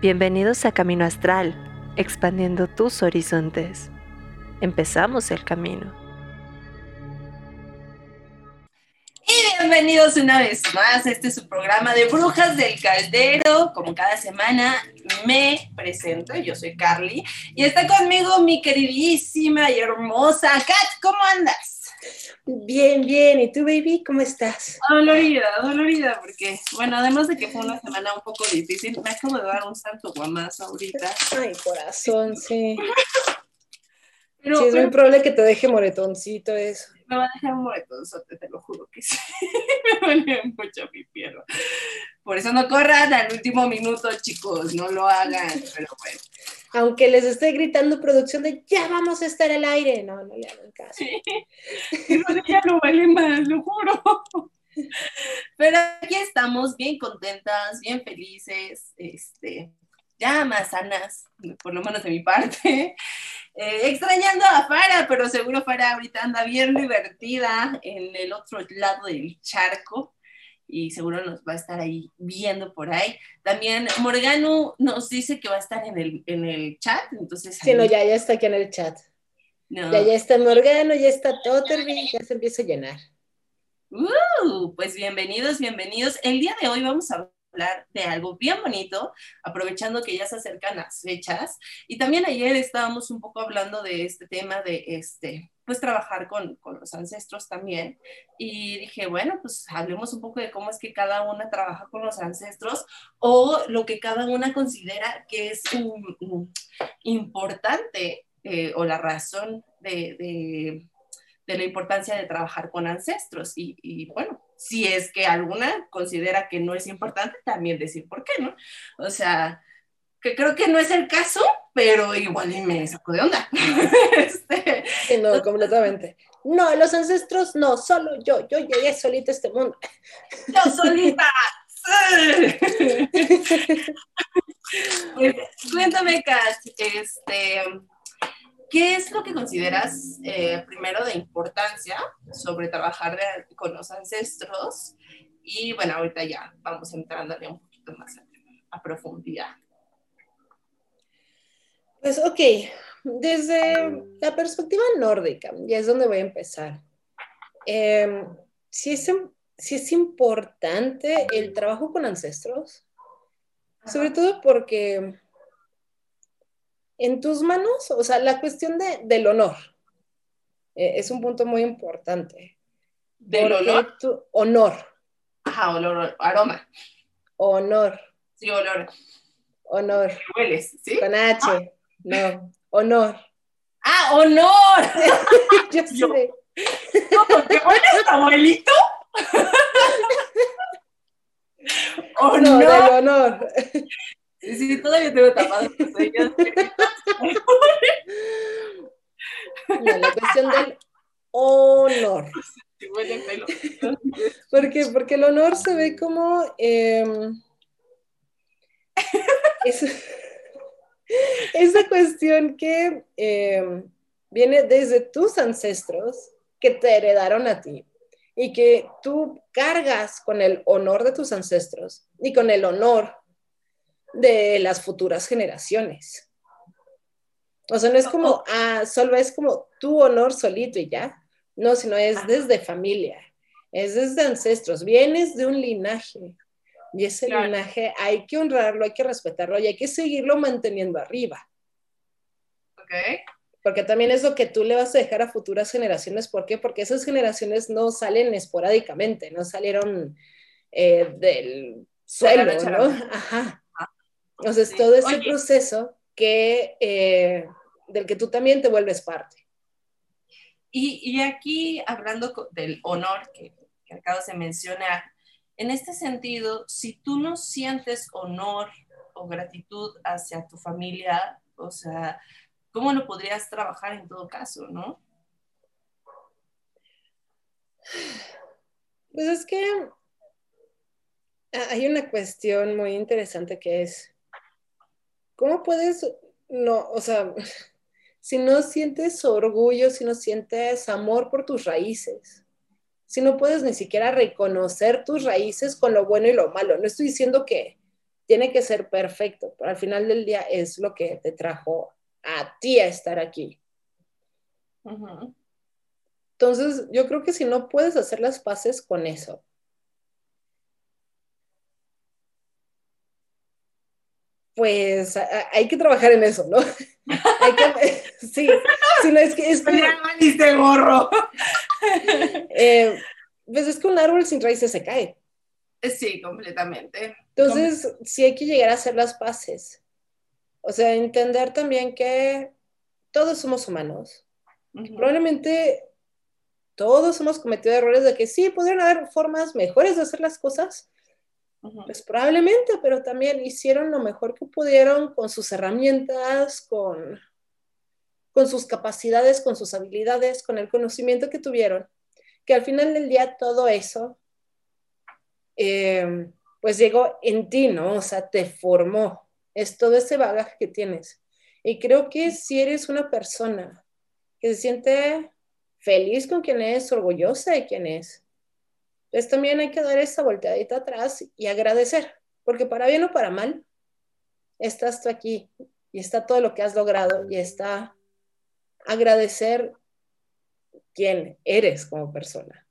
Bienvenidos a Camino Astral, expandiendo tus horizontes. Empezamos el camino. Y bienvenidos una vez más. Este es su programa de Brujas del Caldero. Como cada semana me presento, yo soy Carly y está conmigo mi queridísima y hermosa Kat. ¿Cómo andas? Bien, bien. ¿Y tú, baby? ¿Cómo estás? Dolorida, dolorida, porque, bueno, además de que fue una semana un poco difícil, me acabo de dar un santo guamazo ahorita. Ay, corazón, sí. Pero, sí, es muy probable que te deje moretoncito eso. Me va a dejar un moretonzote, te lo juro que sí. me duele mucho mi piel. Por eso no corran al último minuto, chicos, no lo hagan, pero bueno aunque les esté gritando producción de ya vamos a estar al aire, no, no le hagan caso. Sí, ya no vale más, lo juro. Pero aquí estamos bien contentas, bien felices, este, ya más sanas, por lo menos de mi parte. Eh, extrañando a Fara, pero seguro Fara ahorita anda bien divertida en el otro lado del charco y seguro nos va a estar ahí viendo por ahí. También Morgano nos dice que va a estar en el, en el chat, entonces... Sí, no, ya, ya está aquí en el chat. Ya, ya está Morgano, ya está Totterby, ya se empieza a llenar. Uh, pues bienvenidos, bienvenidos. El día de hoy vamos a de algo bien bonito, aprovechando que ya se acercan las fechas. Y también ayer estábamos un poco hablando de este tema de este, pues trabajar con, con, los ancestros también. Y dije, bueno, pues hablemos un poco de cómo es que cada una trabaja con los ancestros o lo que cada una considera que es importante eh, o la razón de, de, la importancia de trabajar con ancestros. Y, bueno, si es que alguna considera que no es importante, también decir por qué, ¿no? O sea, que creo que no es el caso, pero igual me sacó de onda. este, no, completamente. No, los ancestros no, solo yo, yo llegué solita a este mundo. Yo solita. Pues, cuéntame, Kat, este, ¿qué es lo que consideras eh, primero de importancia sobre trabajar con los ancestros? Y bueno, ahorita ya vamos entrándole un poquito más a profundidad. Pues ok, desde la perspectiva nórdica, y es donde voy a empezar. Eh, si, es, si es importante el trabajo con ancestros, sobre todo porque en tus manos, o sea, la cuestión de, del honor eh, es un punto muy importante. ¿Del honor? honor. Ajá, olor, aroma. Honor. Sí, olor. Honor. Hueles, ¿sí? Con H. Ah. No, honor. ¡Ah, honor! Yo sé. No, porque bueno, abuelito. honor. No, del honor. Sí, todavía tengo tapado no, la cuestión del honor. ¿Por qué? Porque el honor se ve como... Eh, es, esa cuestión que eh, viene desde tus ancestros que te heredaron a ti y que tú cargas con el honor de tus ancestros y con el honor de las futuras generaciones. O sea, no es como, ah, solo es como tu honor solito y ya. No, sino es desde familia, es desde ancestros, vienes de un linaje, y ese linaje hay que honrarlo, hay que respetarlo y hay que seguirlo manteniendo arriba. Ok. Porque también es lo que tú le vas a dejar a futuras generaciones. ¿Por qué? Porque esas generaciones no salen esporádicamente, no salieron eh, del suelo, ¿no? Ajá. Entonces, todo ese proceso que, eh, del que tú también te vuelves parte. Y, y aquí, hablando del honor que, que acabo de mencionar, en este sentido, si tú no sientes honor o gratitud hacia tu familia, o sea, ¿cómo lo podrías trabajar en todo caso, no? Pues es que hay una cuestión muy interesante que es, ¿cómo puedes, no, o sea, si no sientes orgullo, si no sientes amor por tus raíces, si no puedes ni siquiera reconocer tus raíces con lo bueno y lo malo. No estoy diciendo que tiene que ser perfecto, pero al final del día es lo que te trajo a ti a estar aquí. Entonces, yo creo que si no puedes hacer las paces con eso, pues hay que trabajar en eso, ¿no? hay que, sí, si no es que es que... gorro. eh, pues es que un árbol sin raíces se cae. Sí, completamente. Entonces, sí hay que llegar a hacer las paces. O sea, entender también que todos somos humanos. Probablemente todos hemos cometido errores de que sí, podrían haber formas mejores de hacer las cosas, pues probablemente, pero también hicieron lo mejor que pudieron con sus herramientas, con, con sus capacidades, con sus habilidades, con el conocimiento que tuvieron, que al final del día todo eso, eh, pues llegó en ti, ¿no? O sea, te formó, es todo ese bagaje que tienes. Y creo que si eres una persona que se siente feliz con quien es, orgullosa de quien es, pues también hay que dar esa volteadita atrás y agradecer, porque para bien o para mal, estás tú aquí y está todo lo que has logrado y está agradecer quién eres como persona.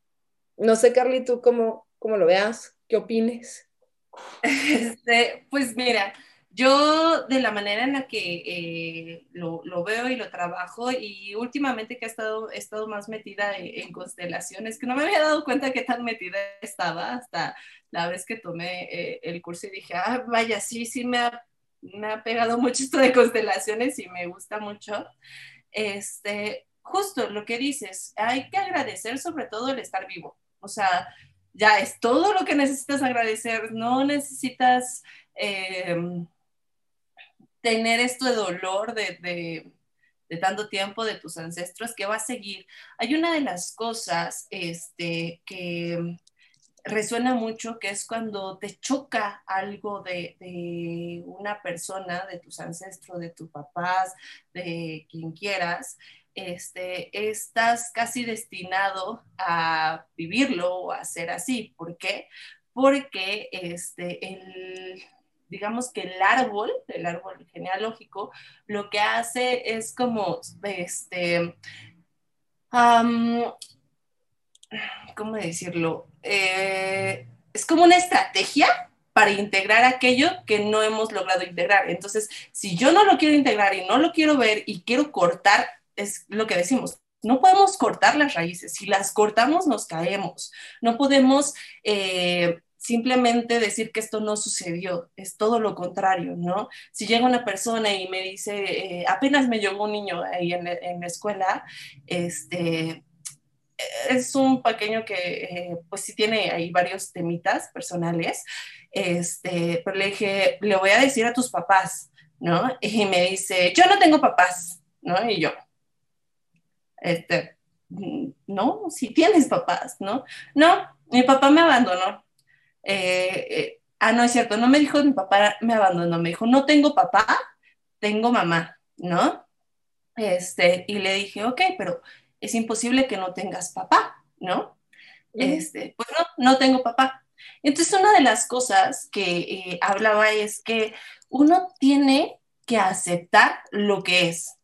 No sé, Carly, tú cómo, cómo lo veas, qué opines. Este, pues mira, yo de la manera en la que eh, lo, veo y lo trabajo y últimamente que he estado, he estado más metida en, constelaciones, que no me había dado cuenta que tan metida estaba hasta la vez que tomé eh, el curso y dije, ah, vaya, sí, sí me ha, me ha pegado mucho esto de constelaciones y me gusta mucho. Este, justo lo que dices, hay que agradecer sobre todo el estar vivo. O sea, ya es todo lo que necesitas agradecer, no necesitas... Eh, tener esto de dolor de, tanto tiempo de tus ancestros que va a seguir. Hay una de las cosas este, que resuena mucho, que es cuando te choca algo de, de, una persona, de tus ancestros, de tus papás, de quien quieras, este, estás casi destinado a vivirlo o a ser así. ¿Por qué? Porque este, el, digamos que el árbol, el árbol genealógico, lo que hace es como, este, ¿cómo decirlo? Eh, es como una estrategia para integrar aquello que no hemos logrado integrar. Entonces, si yo no lo quiero integrar y no lo quiero ver y quiero cortar, es lo que decimos, no podemos cortar las raíces. Si las cortamos, nos caemos. No podemos eh, simplemente decir que esto no sucedió, es todo lo contrario, ¿no? Si llega una persona y me dice, eh, apenas me llegó un niño ahí en, en, la escuela, este, es un pequeño que eh, pues sí tiene ahí varios temitas personales, este, pero le dije, le voy a decir a tus papás, ¿no? Y me dice, yo no tengo papás, ¿no? Y yo, este, no, si tienes papás, ¿no? No, mi papá me abandonó. Eh, eh, ah, no es cierto, no me dijo mi papá me abandonó, me dijo, no tengo papá, tengo mamá, ¿no? Este, y le dije, ok, pero es imposible que no tengas papá, ¿no? Este, pues no, no tengo papá. Entonces, una de las cosas que eh, hablaba es que uno tiene que aceptar lo que es.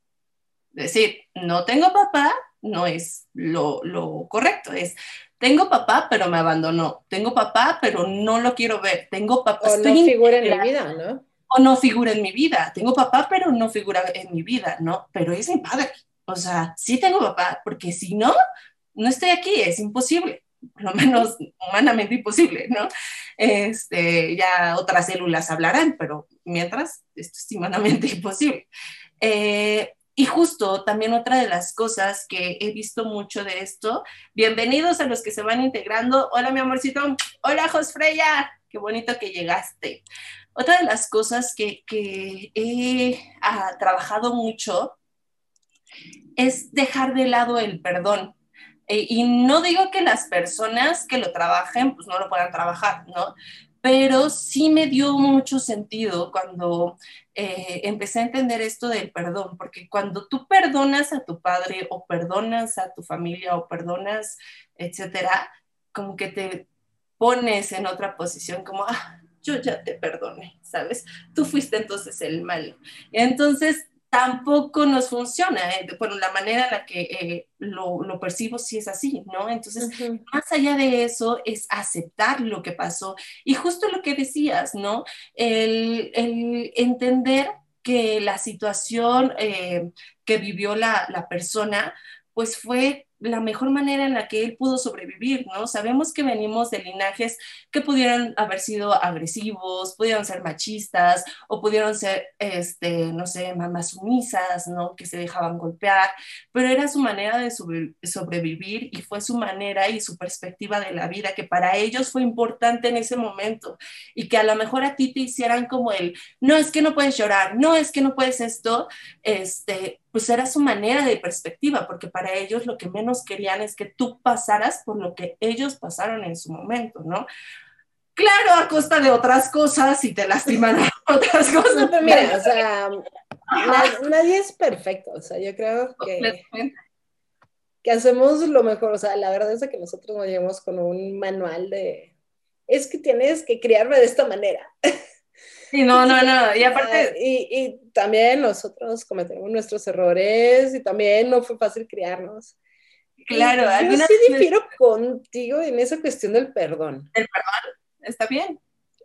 Es decir, no tengo papá, no es lo, lo correcto, es tengo papá, pero me abandonó. Tengo papá, pero no lo quiero ver. Tengo papá. O no figura en mi vida, ¿no? O no figura en mi vida. Tengo papá, pero no figura en mi vida, ¿no? Pero es mi padre. O sea, sí tengo papá, porque si no, no estoy aquí, es imposible. Por lo menos humanamente imposible, ¿no? Este, ya otras células hablarán, pero mientras, esto es humanamente imposible. Eh, y justo también otra de las cosas que he visto mucho de esto, bienvenidos a los que se van integrando. Hola mi amorcito, hola Josfreya, qué bonito que llegaste. Otra de las cosas que, he ah, trabajado mucho es dejar de lado el perdón. Eh, y no digo que las personas que lo trabajen, pues no lo puedan trabajar, ¿no? Pero sí me dio mucho sentido cuando eh, empecé a entender esto del perdón, porque cuando tú perdonas a tu padre o perdonas a tu familia o perdonas, etcétera, como que te pones en otra posición, como, ah, yo ya te perdoné, ¿sabes? Tú fuiste entonces el malo. Entonces, tampoco nos funciona. ¿eh? Bueno, la manera en la que eh, lo, lo, percibo sí es así, ¿no? Entonces, más allá de eso, es aceptar lo que pasó. Y justo lo que decías, ¿no? El, el entender que la situación eh, que vivió la, la persona, pues fue la mejor manera en la que él pudo sobrevivir, ¿no? Sabemos que venimos de linajes que pudieran haber sido agresivos, pudieron ser machistas o pudieron ser, este, no sé, mamás sumisas, ¿no? Que se dejaban golpear, pero era su manera de sobrevivir y fue su manera y su perspectiva de la vida que para ellos fue importante en ese momento y que a lo mejor a ti te hicieran como el, no es que no puedes llorar, no es que no puedes esto, este, pues era su manera de perspectiva, porque para ellos lo que menos querían es que tú pasaras por lo que ellos pasaron en su momento, ¿no? Claro, a costa de otras cosas y te lastiman otras cosas. pero mira, o sea, nadie es perfecto, o sea, yo creo que, que hacemos lo mejor, o sea, la verdad es que nosotros no llegamos con un manual de, es que tienes que criarme de esta manera. Sí, no, no, no. Y aparte. Y, y, también nosotros cometemos nuestros errores y también no fue fácil criarnos. Claro, yo sí difiero contigo en esa cuestión del perdón. El perdón, está bien.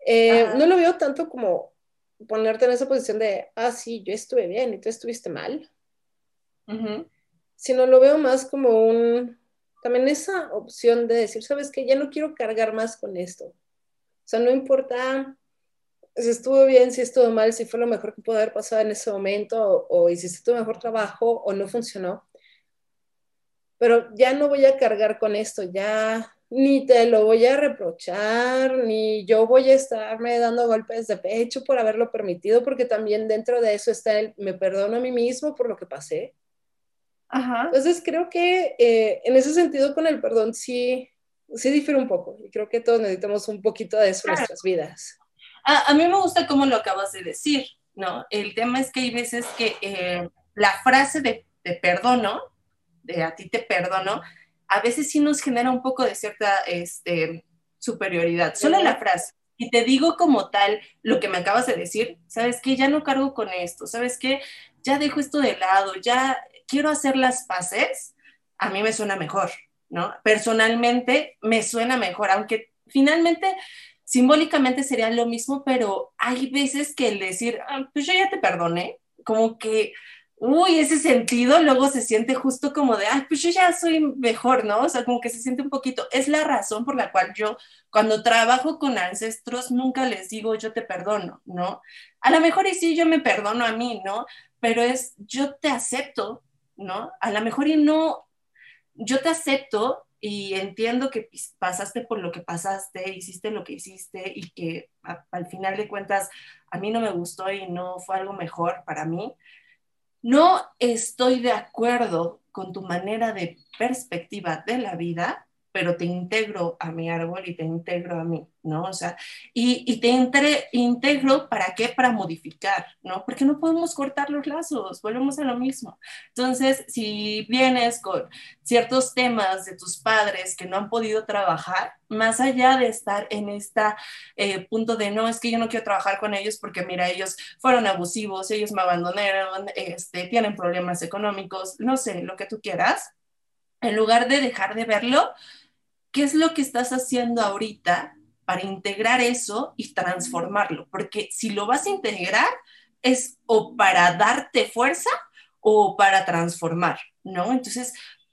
Eh, no lo veo tanto como ponerte en esa posición de, ah, sí, yo estuve bien y tú estuviste mal. Sino lo veo más como un, también esa opción de decir, sabes que ya no quiero cargar más con esto. O sea, no importa si estuvo bien, si estuvo mal, si fue lo mejor que pudo haber pasado en ese momento, o, hiciste tu mejor trabajo, o no funcionó. Pero ya no voy a cargar con esto, ya ni te lo voy a reprochar, ni yo voy a estarme dando golpes de pecho por haberlo permitido, porque también dentro de eso está el me perdono a mí mismo por lo que pasé. Ajá. Entonces creo que eh, en ese sentido con el perdón sí, sí difiere un poco y creo que todos necesitamos un poquito de eso en nuestras vidas. A, mí me gusta cómo lo acabas de decir, ¿no? El tema es que hay veces que eh, la frase de te perdono, de a ti te perdono, a veces sí nos genera un poco de cierta este, superioridad. Solo la frase. Y te digo como tal lo que me acabas de decir, ¿sabes qué? Ya no cargo con esto, ¿sabes qué? Ya dejo esto de lado, ya quiero hacer las paces, a mí me suena mejor, ¿no? Personalmente me suena mejor, aunque finalmente simbólicamente sería lo mismo, pero hay veces que el decir, ah, pues yo ya te perdoné, como que, uy, ese sentido luego se siente justo como de, ay, pues yo ya soy mejor, ¿no? O sea, como que se siente un poquito. Es la razón por la cual yo, cuando trabajo con ancestros, nunca les digo, yo te perdono, ¿no? A lo mejor y sí, yo me perdono a mí, ¿no? Pero es, yo te acepto, ¿no? A lo mejor y no, yo te acepto y entiendo que pasaste por lo que pasaste, hiciste lo que hiciste y que al final de cuentas a mí no me gustó y no fue algo mejor para mí. No estoy de acuerdo con tu manera de perspectiva de la vida, pero te integro a mi árbol y te integro a mí, ¿no? O sea, y, y te entre, integro para qué? Para modificar, ¿no? Porque no podemos cortar los lazos, volvemos a lo mismo. Entonces, si vienes con ciertos temas de tus padres que no han podido trabajar, más allá de estar en este punto de no, es que yo no quiero trabajar con ellos porque mira, ellos fueron abusivos, ellos me abandonaron, este, tienen problemas económicos, no sé, lo que tú quieras, en lugar de dejar de verlo, ¿qué es lo que estás haciendo ahorita para integrar eso y transformarlo? Porque si lo vas a integrar, es o para darte fuerza o para transformar, ¿no? Entonces,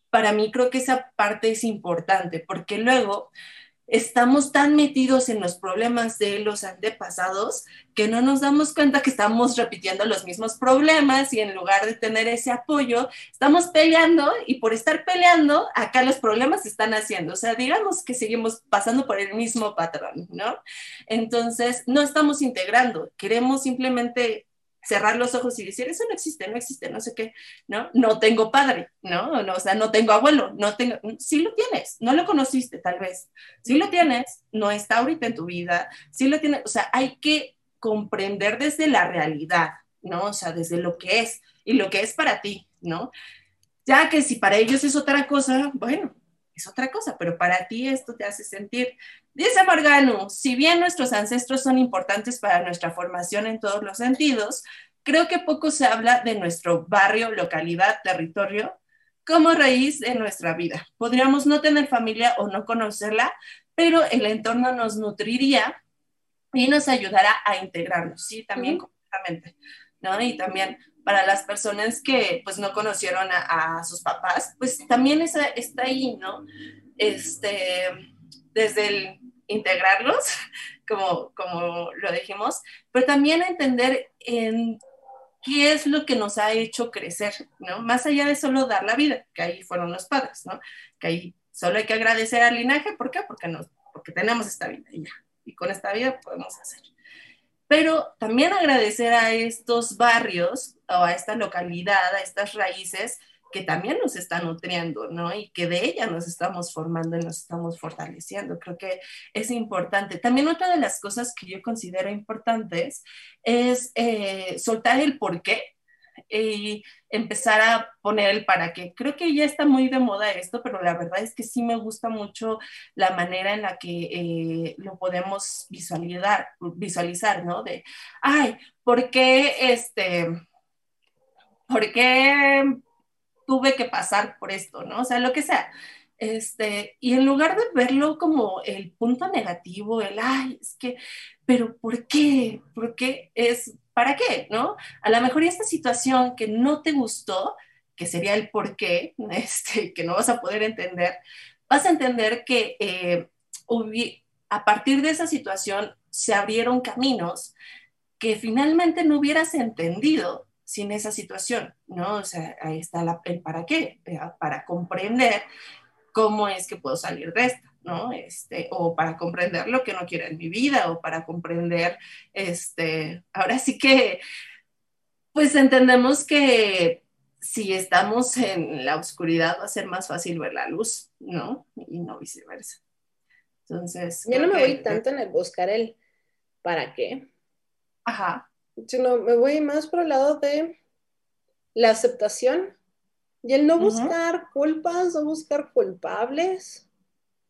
para mí creo que esa parte es importante, porque luego estamos tan metidos en los problemas de los antepasados que no nos damos cuenta que estamos repitiendo los mismos problemas y en lugar de tener ese apoyo, estamos peleando y por estar peleando, acá los problemas se están haciendo. O sea, digamos que seguimos pasando por el mismo patrón, ¿no? Entonces, no estamos integrando, queremos simplemente cerrar los ojos y decir, eso no existe, no existe, no sé qué, ¿no? No tengo padre, ¿no? no o sea, no tengo abuelo, no tengo, sí lo tienes, no lo conociste tal vez, sí lo tienes, no está ahorita en tu vida, sí lo tienes, o sea, hay que comprender desde la realidad, ¿no? O sea, desde lo que es y lo que es para ti, ¿no? Ya que si para ellos es otra cosa, bueno, es otra cosa, pero para ti esto te hace sentir. Dice Morgano, si bien nuestros ancestros son importantes para nuestra formación en todos los sentidos, creo que poco se habla de nuestro barrio, localidad, territorio como raíz de nuestra vida. Podríamos no tener familia o no conocerla, pero el entorno nos nutriría y nos ayudará a integrarnos, sí, también completamente, ¿no? Y también para las personas que pues no conocieron a, sus papás, pues también está ahí, ¿no? Este, desde el integrarlos, como, como lo dijimos, pero también entender en qué es lo que nos ha hecho crecer, ¿no? Más allá de solo dar la vida, que ahí fueron los padres, ¿no? Que ahí solo hay que agradecer al linaje, ¿por qué? Porque, nos, porque tenemos esta vida ya, y con esta vida podemos hacer. Pero también agradecer a estos barrios a esta localidad, a estas raíces que también nos están nutriendo, ¿no? Y que de ella nos estamos formando y nos estamos fortaleciendo. Creo que es importante. También otra de las cosas que yo considero importantes es eh, soltar el por qué y empezar a poner el para qué. Creo que ya está muy de moda esto, pero la verdad es que sí me gusta mucho la manera en la que eh, lo podemos visualizar, visualizar, ¿no? De, ay, ¿por qué este, por qué tuve que pasar por esto, ¿no? O sea, lo que sea. Este, y en lugar de verlo como el punto negativo, el, ay, es que, pero ¿por qué? ¿Por qué es, para qué? ¿No? A lo mejor esta situación que no te gustó, que sería el por qué, este, que no vas a poder entender, vas a entender que eh, a partir de esa situación se abrieron caminos que finalmente no hubieras entendido sin esa situación, ¿no? O sea, ahí está el para qué, para comprender cómo es que puedo salir de esto, ¿no? Este, o para comprender lo que no quiero en mi vida, o para comprender, este, ahora sí que, pues entendemos que si estamos en la oscuridad va a ser más fácil ver la luz, ¿no? Y no viceversa. Entonces. Yo no me voy tanto en el buscar el para qué. Ajá sino me voy más por el lado de la aceptación y el no buscar culpas, no buscar culpables.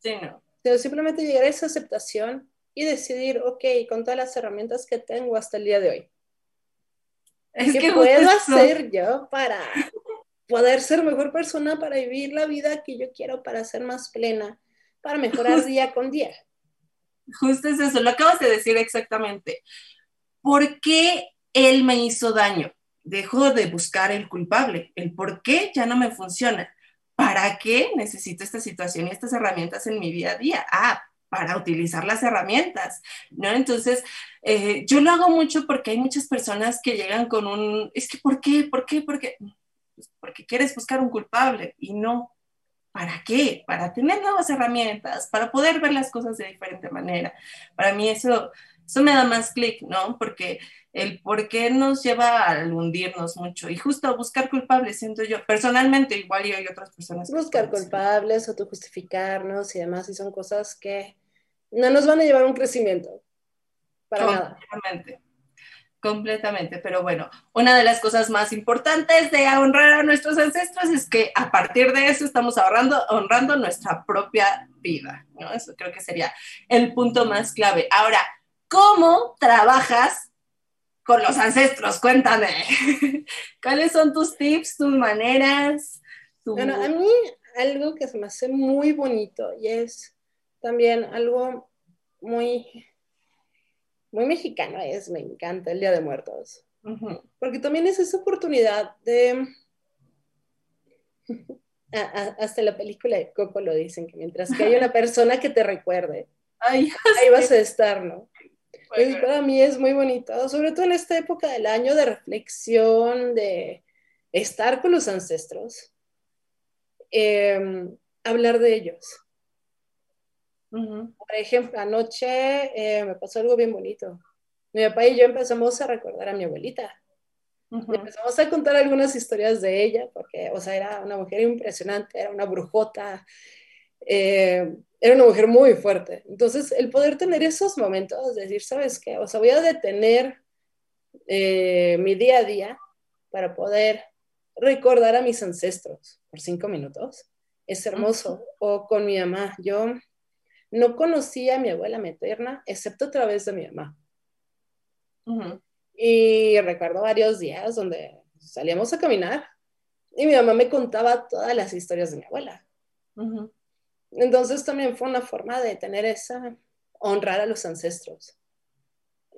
Sí, no. Sino simplemente llegar a esa aceptación y decidir, ok, con todas las herramientas que tengo hasta el día de hoy, ¿qué puedo hacer yo para poder ser mejor persona, para vivir la vida que yo quiero, para ser más plena, para mejorar día con día? Justo es eso, lo acabas de decir exactamente. ¿Por qué él me hizo daño? Dejo de buscar el culpable, el por qué ya no me funciona. ¿Para qué necesito esta situación y estas herramientas en mi día a día? Ah, para utilizar las herramientas, ¿no? Entonces, eh, yo lo hago mucho porque hay muchas personas que llegan con un, es que, ¿por qué? ¿Por qué? ¿Por qué? Pues porque quieres buscar un culpable y no. ¿Para qué? Para tener nuevas herramientas, para poder ver las cosas de diferente manera. Para mí eso eso me da más clic, ¿no? Porque el por qué nos lleva a hundirnos mucho y justo buscar culpables, siento yo, personalmente igual y hay otras personas. Buscar culpables, autojustificarnos y demás, y son cosas que no nos van a llevar a un crecimiento, para nada. Completamente, completamente, pero bueno, una de las cosas más importantes de honrar a nuestros ancestros es que a partir de eso estamos ahorrando, honrando nuestra propia vida, ¿no? Eso creo que sería el punto más clave. Ahora, ¿Cómo trabajas con los ancestros? Cuéntame. ¿Cuáles son tus tips, tus maneras? Bueno, a mí algo que se me hace muy bonito y es también algo muy, muy mexicano, es, me encanta el Día de Muertos. Porque también es esa oportunidad de... hasta la película de Coco lo dicen, que mientras que hay una persona que te recuerde, ahí vas a estar, ¿no? Para mí es muy bonito, sobre todo en esta época del año de reflexión, de estar con los ancestros, em, hablar de ellos. Por ejemplo, anoche eh, me pasó algo bien bonito. Mi papá y yo empezamos a recordar a mi abuelita. Empezamos a contar algunas historias de ella, porque, o sea, era una mujer impresionante, era una brujota, eh, era una mujer muy fuerte. Entonces, el poder tener esos momentos, decir, ¿sabes qué? O sea, voy a detener eh, mi día a día para poder recordar a mis ancestros por cinco minutos es hermoso. O con mi mamá, yo no conocía a mi abuela materna, excepto a través de mi mamá. Y recuerdo varios días donde salíamos a caminar y mi mamá me contaba todas las historias de mi abuela. Entonces también fue una forma de tener esa, honrar a los ancestros.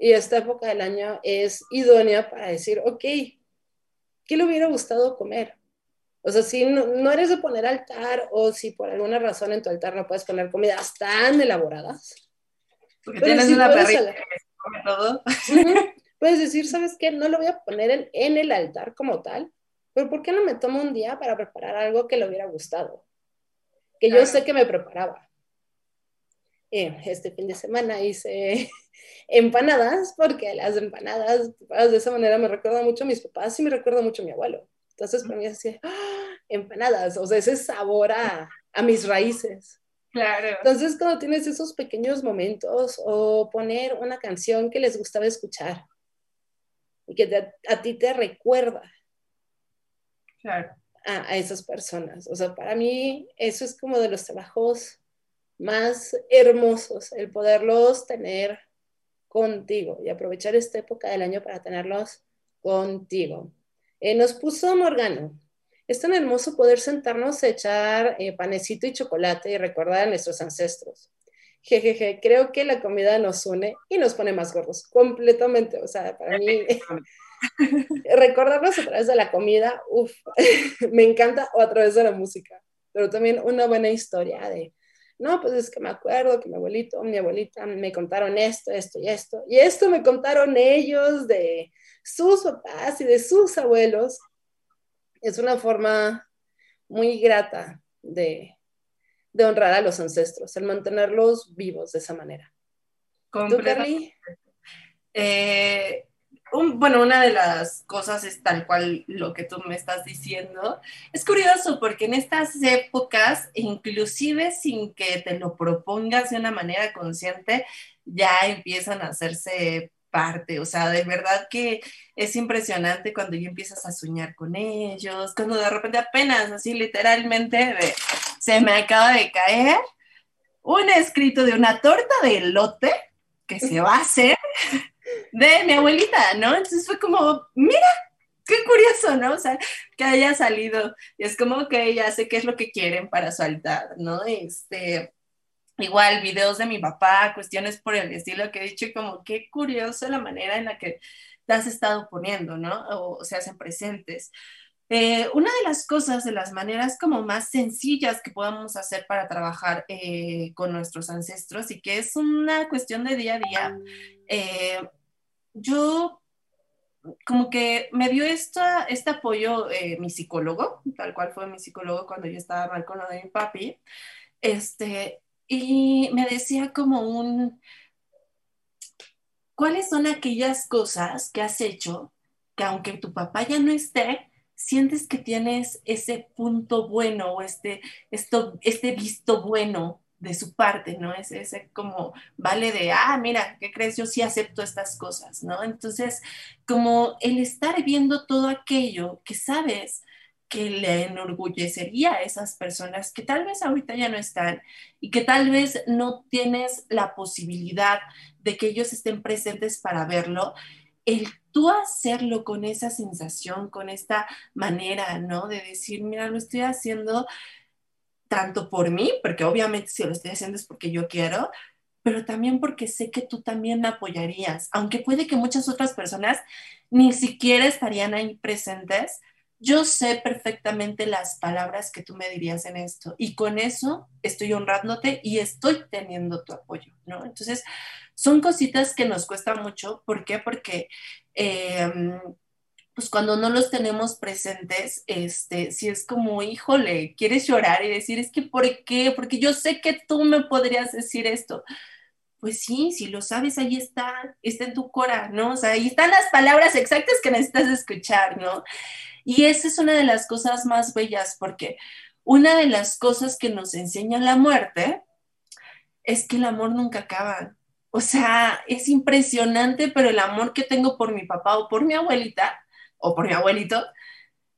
Y esta época del año es idónea para decir, ok, ¿qué le hubiera gustado comer? O sea, si no, eres de poner altar o si por alguna razón en tu altar no puedes poner comidas tan elaboradas. Porque tienes una parrilla que come todo. puedes decir, ¿sabes qué? No lo voy a poner en, en, el altar como tal, pero ¿por qué no me tomo un día para preparar algo que le hubiera gustado? Que yo sé que me preparaba. Eh, este fin de semana hice empanadas, porque las empanadas de esa manera me recuerdan mucho a mis papás y me recuerda mucho a mi abuelo. Entonces, para mí es así, ¡ah! empanadas, o sea, ese sabor a, a mis raíces. Claro. Entonces, cuando tienes esos pequeños momentos o poner una canción que les gustaba escuchar y que a ti te recuerda claro. A, esas personas. O sea, para mí eso es como de los trabajos más hermosos, el poderlos tener contigo y aprovechar esta época del año para tenerlos contigo. Eh, nos puso Morgano. Es tan hermoso poder sentarnos echar eh, panecito y chocolate y recordar a nuestros ancestros. Jejeje, creo que la comida nos une y nos pone más gordos, completamente. O sea, para mí, recordarnos a través de la comida, uff, me encanta, o a través de la música, pero también una buena historia de no, pues es que me acuerdo que mi abuelito, mi abuelita me contaron esto, esto y esto. Y esto me contaron ellos de sus papás y de sus abuelos. Es una forma muy grata de, honrar a los ancestros, el mantenerlos vivos de esa manera. ¿Tú, Carly? Bueno, una de las cosas es tal cual lo que tú me estás diciendo. Es curioso porque en estas épocas, inclusive sin que te lo propongas de una manera consciente, ya empiezan a hacerse parte, o sea, de verdad que es impresionante cuando ya empiezas a soñar con ellos, cuando de repente apenas así literalmente se me acaba de caer un escrito de una torta de elote que se va a hacer de mi abuelita, ¿no? Entonces fue como, mira, qué curioso, ¿no? O sea, que haya salido. Y es como que ya sé qué es lo que quieren para su altar, ¿no? Este, igual videos de mi papá, cuestiones por el estilo que he dicho, como qué curioso la manera en la que te has estado poniendo, ¿no? O, se hacen presentes. Eh, una de las cosas, de las maneras como más sencillas que podamos hacer para trabajar eh, con nuestros ancestros y que es una cuestión de día a día, eh, yo como que me dio esta, este apoyo eh, mi psicólogo, tal cual fue mi psicólogo cuando yo estaba mal con lo de mi papi, este, y me decía como un, ¿cuáles son aquellas cosas que has hecho que aunque tu papá ya no esté, sientes que tienes ese punto bueno o este, esto, este visto bueno de su parte, ¿no? Es ese como vale de, ah, mira, ¿qué crees? Yo sí acepto estas cosas, ¿no? Entonces, como el estar viendo todo aquello que sabes que le enorgullecería a esas personas que tal vez ahorita ya no están y que tal vez no tienes la posibilidad de que ellos estén presentes para verlo, el tú hacerlo con esa sensación, con esta manera, ¿no? De decir, mira, lo estoy haciendo tanto por mí, porque obviamente si lo estoy haciendo es porque yo quiero, pero también porque sé que tú también me apoyarías, aunque puede que muchas otras personas ni siquiera estarían ahí presentes. Yo sé perfectamente las palabras que tú me dirías en esto y con eso estoy honrándote y estoy teniendo tu apoyo, ¿no? Entonces, son cositas que nos cuesta mucho. ¿Por qué? Porque eh, pues cuando no los tenemos presentes, este, si es como, híjole, quieres llorar y decir, es que ¿por qué? Porque yo sé que tú me podrías decir esto. Pues sí, si lo sabes, ahí está, está en tu cora, ¿no? O sea, ahí están las palabras exactas que necesitas escuchar, ¿no? Y esa es una de las cosas más bellas, porque una de las cosas que nos enseña la muerte es que el amor nunca acaba. O sea, es impresionante, pero el amor que tengo por mi papá o por mi abuelita o por mi abuelito,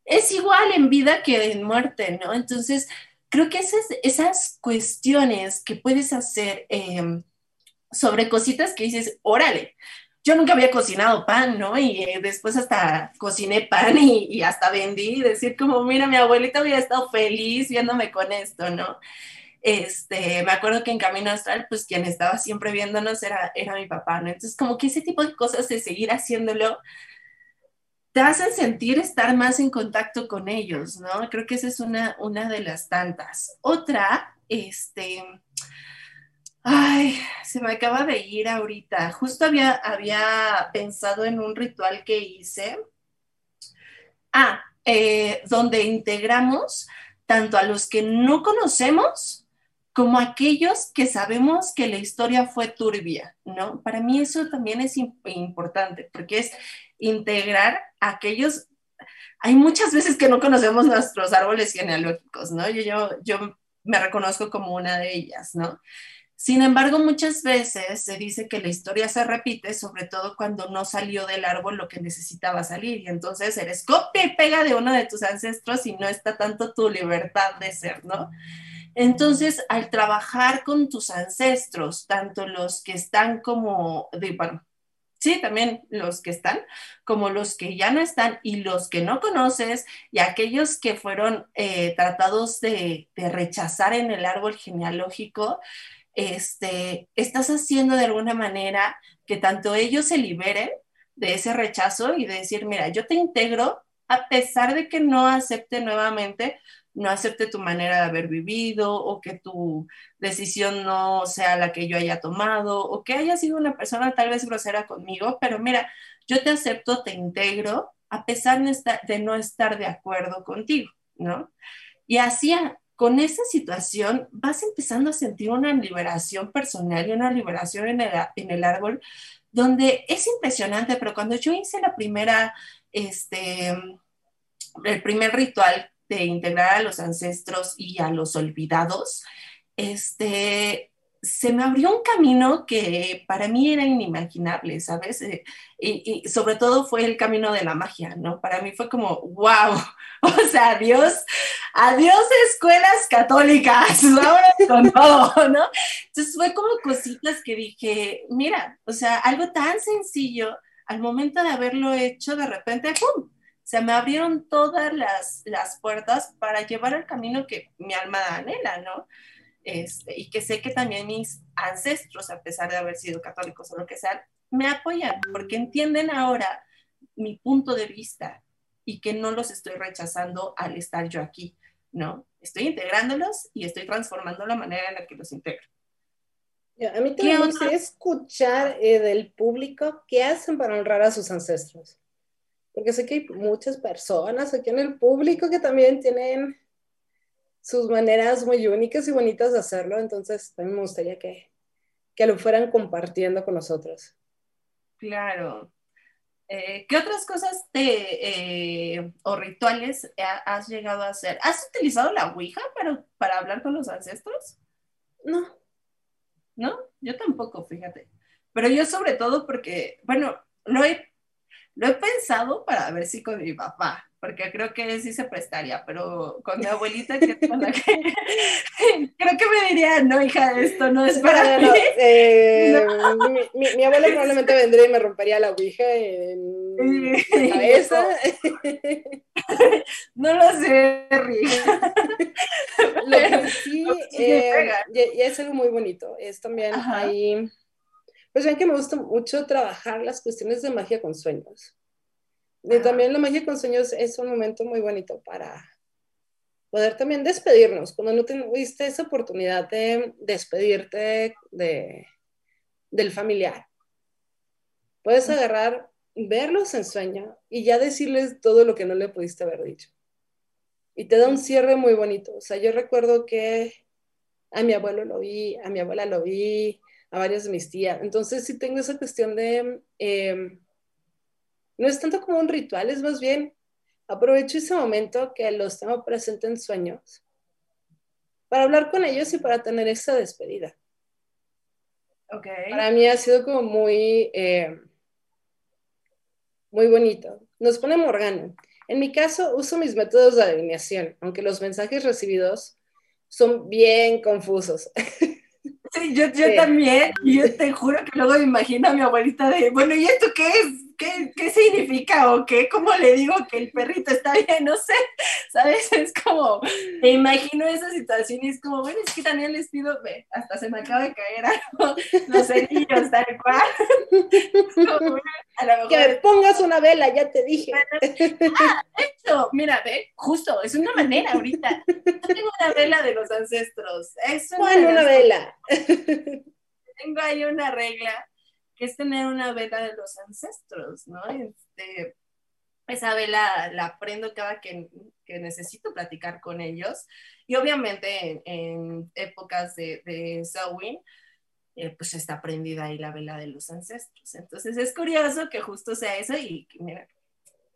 es igual en vida que en muerte, ¿no? Entonces, creo que esas, esas cuestiones que puedes hacer em, sobre cositas que dices, órale, yo nunca había cocinado pan, ¿no? Y eh, después hasta cociné pan y, hasta vendí, decir como, mira, mi abuelita había estado feliz viéndome con esto, ¿no? Este, me acuerdo que en Camino Astral, pues quien estaba siempre viéndonos era, era mi papá, ¿no? Entonces, como que ese tipo de cosas de seguir haciéndolo, te hacen sentir estar más en contacto con ellos, ¿no? Creo que esa es una, una de las tantas. Otra, este, ay, se me acaba de ir ahorita. Justo había, había pensado en un ritual que hice. Ah, eh, donde integramos tanto a los que no conocemos como aquellos que sabemos que la historia fue turbia, ¿no? Para mí eso también es importante, porque es integrar aquellos... Hay muchas veces que no conocemos nuestros árboles genealógicos, ¿no? Yo, yo, yo me reconozco como una de ellas, ¿no? Sin embargo, muchas veces se dice que la historia se repite, sobre todo cuando no salió del árbol lo que necesitaba salir, y entonces eres copia y pega de uno de tus ancestros y no está tanto tu libertad de ser, ¿no? Entonces, al trabajar con tus ancestros, tanto los que están como, de, bueno, sí, también los que están, como los que ya no están y los que no conoces y aquellos que fueron eh, tratados de, rechazar en el árbol genealógico, este, estás haciendo de alguna manera que tanto ellos se liberen de ese rechazo y de decir, mira, yo te integro a pesar de que no acepte nuevamente no acepte tu manera de haber vivido o que tu decisión no sea la que yo haya tomado o que haya sido una persona tal vez grosera conmigo, pero mira, yo te acepto, te integro a pesar de no estar de acuerdo contigo, ¿no? Y así, con esa situación, vas empezando a sentir una liberación personal y una liberación en el, en el árbol, donde es impresionante, pero cuando yo hice la primera, este, el primer ritual de integrar a los ancestros y a los olvidados, este, se me abrió un camino que para mí era inimaginable, ¿sabes? Eh, y, sobre todo fue el camino de la magia, ¿no? Para mí fue como, wow, o sea, adiós, adiós escuelas católicas, ahora con todo, ¿no? Entonces fue como cositas que dije, mira, o sea, algo tan sencillo, al momento de haberlo hecho, de repente, ¡pum! Se me abrieron todas las, las puertas para llevar el camino que mi alma anhela, ¿no? Este, y que sé que también mis ancestros, a pesar de haber sido católicos o lo que sea, me apoyan porque entienden ahora mi punto de vista y que no los estoy rechazando al estar yo aquí, ¿no? Estoy integrándolos y estoy transformando la manera en la que los integro. A mí también me gustaría escuchar eh, del público qué hacen para honrar a sus ancestros porque sé que hay muchas personas aquí en el público que también tienen sus maneras muy únicas y bonitas de hacerlo, entonces también me gustaría que, que lo fueran compartiendo con nosotros. Claro. Eh, ¿Qué otras cosas te, eh, o rituales has llegado a hacer? ¿Has utilizado la Ouija para, para hablar con los ancestros? No. ¿No? Yo tampoco, fíjate. Pero yo sobre todo porque, bueno, lo he lo he pensado para ver si con mi papá, porque creo que sí se prestaría, pero con mi abuelita, que, creo que me diría, no, hija, esto no es para mí. Eh, mi, mi, abuela probablemente vendría y me rompería la ouija en la cabeza. no lo sé, Rija. Lo que sí, eh, y, es algo muy bonito, es también ahí pues ven que me gusta mucho trabajar las cuestiones de magia con sueños. Y también la magia con sueños es un momento muy bonito para poder también despedirnos. Cuando no tuviste esa oportunidad de despedirte de, del familiar, puedes agarrar, verlos en sueño y ya decirles todo lo que no le pudiste haber dicho. Y te da un cierre muy bonito. O sea, yo recuerdo que a mi abuelo lo vi, a mi abuela lo vi, a varias de mis tías. Entonces sí tengo esa cuestión de, em, no es tanto como un ritual, es más bien aprovecho ese momento que los tengo presente en sueños para hablar con ellos y para tener esa despedida. Okay. Para mí ha sido como muy, em, muy bonito. Nos pone Morgana. En mi caso, uso mis métodos de adivinación, aunque los mensajes recibidos son bien confusos. Sí, yo, yo también, y yo te juro que luego me imagino a mi abuelita de, bueno, ¿y esto qué es? ¿Qué, ¿Qué significa o qué? ¿Cómo le digo que el perrito está bien? No sé, ¿sabes? Es como, me imagino esa situación y es como, bueno, es que también les pido, ve, hasta se me acaba de caer algo, los cerillos, tal cual. a lo mejor, que me pongas una vela, ya te dije. Ah, esto, mira, ve, justo, es una manera ahorita. Yo tengo una vela de los ancestros. Es una, bueno, una vela. Tengo ahí una regla que es tener una vela de los ancestros, ¿no? Este, esa vela la prendo cada que, que, necesito platicar con ellos. Y obviamente en, épocas de, de eh, pues está prendida ahí la vela de los ancestros. Entonces es curioso que justo sea eso y mira,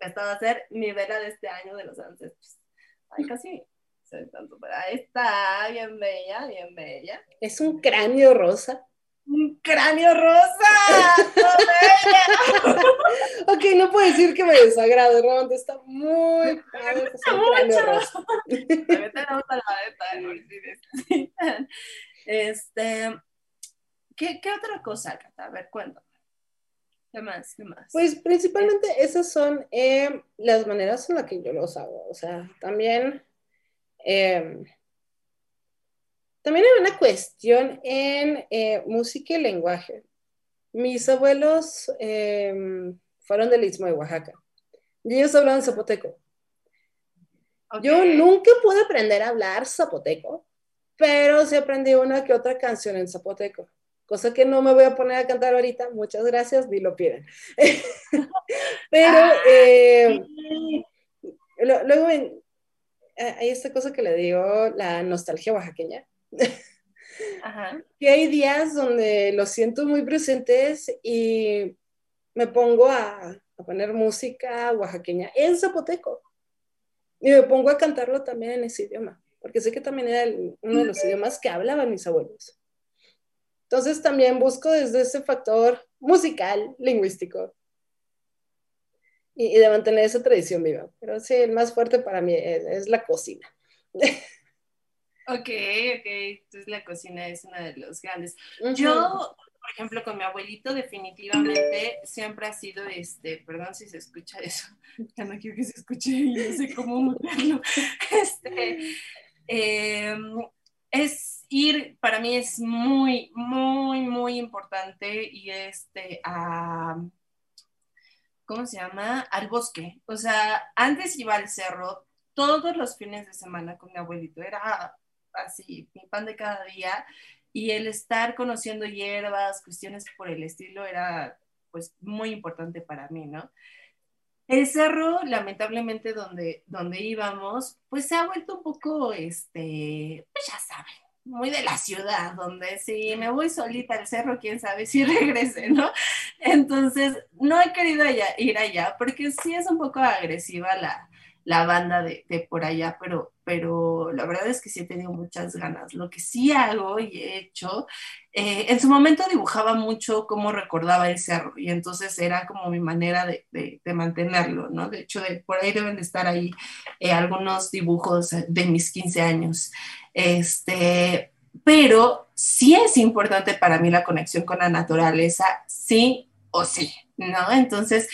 esta va a ser mi vela de este año de los ancestros. Ay, casi tanto, pero ahí está, bien bella, bien bella. Es un cráneo rosa. ¡Un cráneo rosa! ok, no puedo decir que me desagrade, realmente está muy padre. Es un cráneo rosa. Este, ¿qué, ¿qué, otra cosa, Cata? A ver, cuéntame. ¿Qué más? ¿Qué más? Pues principalmente esas son eh, las maneras en las que yo los hago. O sea, también eh, también hay una cuestión en eh, música y lenguaje. Mis abuelos eh, fueron del Istmo de Oaxaca y ellos hablaban zapoteco. Yo nunca pude aprender a hablar zapoteco, pero sí aprendí una que otra canción en zapoteco, cosa que no me voy a poner a cantar ahorita. Muchas gracias, ni lo piden. pero eh, luego hay esta cosa que le digo, la nostalgia oaxaqueña. Ajá. que hay días donde los siento muy presentes y me pongo a, poner música oaxaqueña en zapoteco. Y me pongo a cantarlo también en ese idioma, porque sé que también era uno de los idiomas que hablaban mis abuelos. Entonces también busco desde ese factor musical, lingüístico, y, de mantener esa tradición viva. Pero sí, el más fuerte para mí es, la cocina. Ok, ok, entonces la cocina es una de los grandes. Yo, por ejemplo, con mi abuelito definitivamente siempre ha sido, este, perdón si se escucha eso, ya no quiero que se escuche y no sé cómo mutarlo. Este, em, es ir, para mí es muy, muy, muy importante y este, a... ¿cómo se llama? Al bosque. O sea, antes iba al cerro todos los fines de semana con mi abuelito. Era así, mi pan de cada día. Y el estar conociendo hierbas, cuestiones por el estilo, era pues muy importante para mí, ¿no? El cerro, lamentablemente, donde, donde íbamos, pues se ha vuelto un poco, este, pues ya saben, muy de la ciudad, donde si me voy solita al cerro, quién sabe si regrese, ¿no? Entonces, no he querido ir allá porque sí es un poco agresiva la, la banda de, por allá, pero, pero la verdad es que sí he tenido muchas ganas. Lo que sí hago y he hecho, eh, en su momento dibujaba mucho cómo recordaba el cerro y entonces era como mi manera de, de, mantenerlo, ¿no? De hecho, por ahí deben de estar ahí eh, algunos dibujos de mis 15 años. Este, pero sí es importante para mí la conexión con la naturaleza, sí o sí. ¿no? Entonces,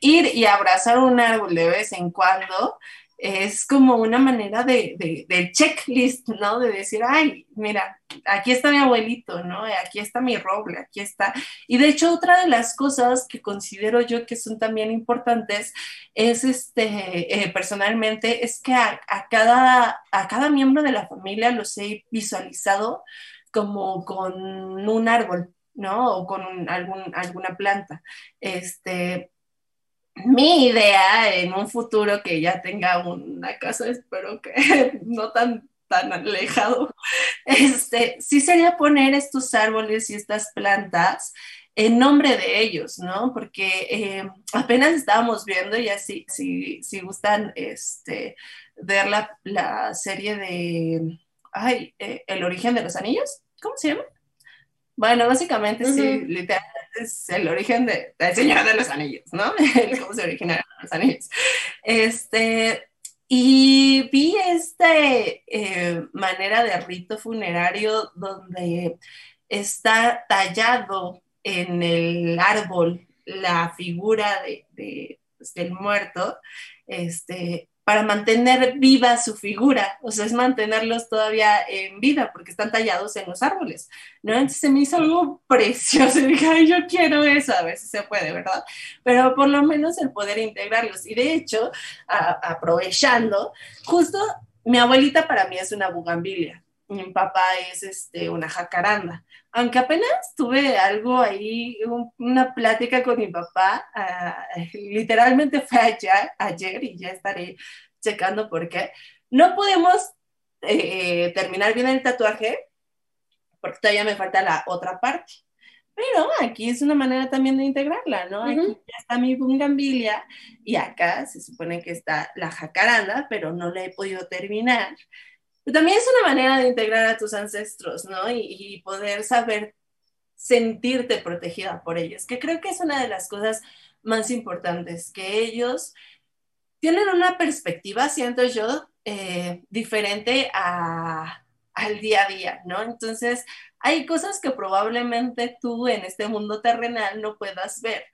ir y abrazar un árbol de vez en cuando es como una manera de, de, checklist, ¿no? De decir, ay, mira, aquí está mi abuelito, ¿no? Aquí está mi roble, aquí está. Y de hecho, otra de las cosas que considero yo que son también importantes es, este, eh, personalmente, es que a, a, cada, a cada miembro de la familia los he visualizado como con un árbol, ¿no? O con algún, alguna planta. Este, mi idea en un futuro que ya tenga una casa, espero que no tan tan alejado, este, sí sería poner estos árboles y estas plantas en nombre de ellos, ¿no? Porque eh, apenas estábamos viendo, ya si, si, si gustan este, ver la, la serie de, ay, eh, El origen de los anillos, ¿cómo se llama? Bueno, básicamente sí, literalmente es el origen de, del Señor de los Anillos, ¿no? cómo se originaron los anillos. Este, y vi esta eh, manera de rito funerario donde está tallado en el árbol la figura de, pues, del muerto, este, para mantener viva su figura, o sea, es mantenerlos todavía en vida porque están tallados en los árboles, ¿no? Entonces se me hizo algo precioso y dije, Ay, yo quiero eso, a ver si se puede, ¿verdad? Pero por lo menos el poder integrarlos. Y de hecho, aprovechando, justo mi abuelita para mí es una bugambilia, mi papá es este, una jacaranda. Aunque apenas tuve algo ahí, una plática con mi papá, ah, literalmente fue ayer, ayer y ya estaré checando por qué. No podemos eh, terminar bien el tatuaje porque todavía me falta la otra parte. Pero aquí es una manera también de integrarla, ¿no? Aquí ya está mi bungambilia y acá se supone que está la jacaranda, pero no la he podido terminar también es una manera de integrar a tus ancestros, ¿no? Y, poder saber sentirte protegida por ellos, que creo que es una de las cosas más importantes, que ellos tienen una perspectiva, siento yo, eh, diferente al día a día, ¿no? Entonces, hay cosas que probablemente tú en este mundo terrenal no puedas ver,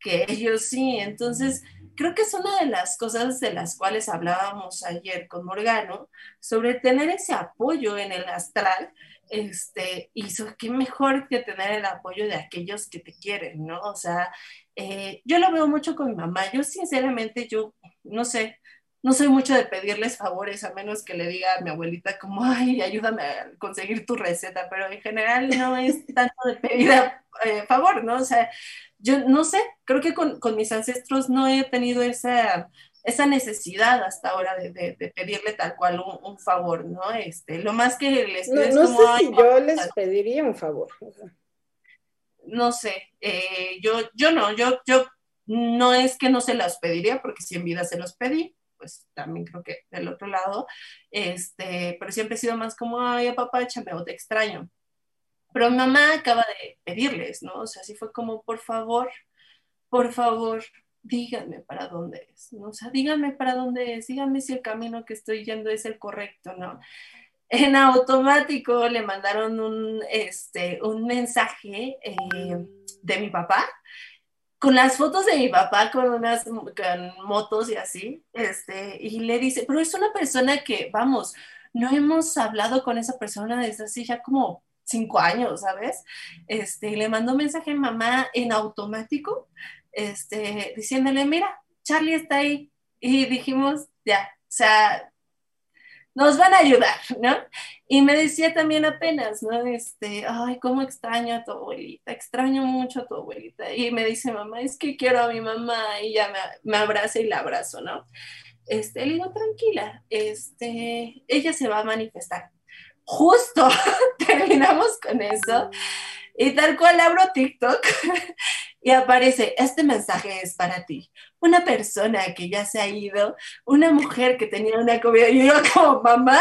que ellos sí. Entonces, creo que es una de las cosas de las cuales hablábamos ayer con Morgano, sobre tener ese apoyo en el astral, este, y qué mejor que tener el apoyo de aquellos que te quieren, ¿no? O sea, eh, yo lo veo mucho con mi mamá, yo sinceramente, yo no sé, no soy mucho de pedirles favores, a menos que le diga a mi abuelita como, ay, ayúdame a conseguir tu receta, pero en general no es tanto de pedir eh, favor, ¿no? O sea, yo no sé, creo que con, mis ancestros no he tenido esa, esa necesidad hasta ahora de, pedirle tal cual un, favor, ¿no? Este, lo más que les pido no, no sé si yo les pediría un favor. No sé, eh, yo, yo no, yo, yo no es que no se las pediría, porque si en vida se los pedí, pues también creo que del otro lado, este, pero siempre he sido más como, ay, papá, échame o te extraño. Pero mi mamá acaba de pedirles, ¿no? O sea, así fue como, por favor, por favor, díganme para dónde es, ¿no? O sea, díganme para dónde es, díganme si el camino que estoy yendo es el correcto, ¿no? En automático le mandaron un, este, un mensaje eh, de mi papá con las fotos de mi papá con unas motos y así, este, y le dice, pero es una persona que, vamos, no hemos hablado con esa persona desde así ya como cinco años, ¿sabes? Este, le mandó mensaje a mamá en automático, este, diciéndole, mira, Charlie está ahí. Y dijimos, ya, o sea, nos van a ayudar, ¿no? Y me decía también apenas, ¿no? Este, ay, cómo extraño a tu abuelita, extraño mucho a tu abuelita. Y me dice, mamá, es que quiero a mi mamá, y ya me, me abraza y la abrazo, ¿no? Este, le digo, tranquila, este, ella se va a manifestar justo terminamos con eso. Y tal cual abro TikTok y aparece, este mensaje es para ti. Una persona que ya se ha ido, una mujer que tenía una comida, y yo como, mamá,